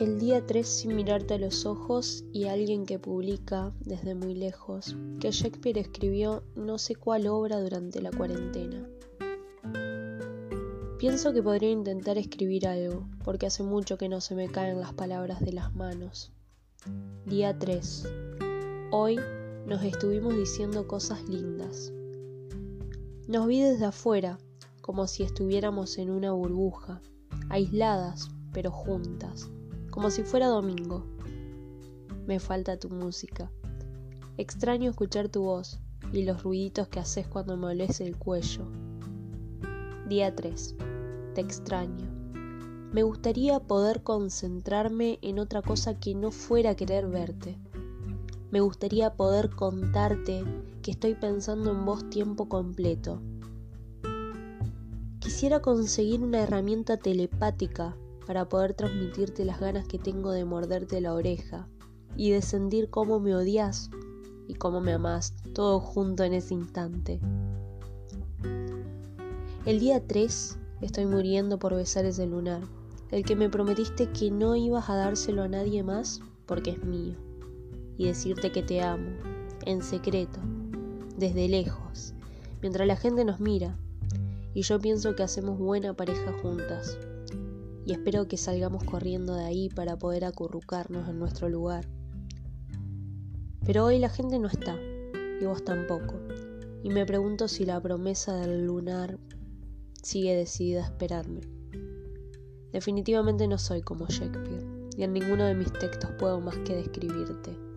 día 3 sin mirarte a los ojos y alguien que publica desde muy lejos que Shakespeare escribió no sé cuál obra durante la cuarentena. Pienso que podría intentar escribir algo, porque hace mucho que no se me caen las palabras de las manos. Día 3. Hoy nos estuvimos diciendo cosas lindas. Nos vi desde afuera, como si estuviéramos en una burbuja, aisladas pero juntas, como si fuera domingo. Me falta tu música. Extraño escuchar tu voz y los ruiditos que haces cuando me olés el cuello. Día 3. Te extraño. Me gustaría poder concentrarme en otra cosa que no fuera querer verte. Me gustaría poder contarte que estoy pensando en vos tiempo completo. Quisiera conseguir una herramienta telepática para poder transmitirte las ganas que tengo de morderte la oreja y de sentir cómo me odias y cómo me amás, todo junto en ese instante. El día 3 estoy muriendo por besar ese lunar, el que me prometiste que no ibas a dárselo a nadie más porque es mío y decirte que te amo, en secreto, desde lejos, mientras la gente nos mira, y yo pienso que hacemos buena pareja juntas, y espero que salgamos corriendo de ahí para poder acurrucarnos en nuestro lugar. Pero hoy la gente no está, y vos tampoco, y me pregunto si la promesa del lunar sigue decidida a esperarme. Definitivamente no soy como Shakespeare, y en ninguno de mis textos puedo más que describirte.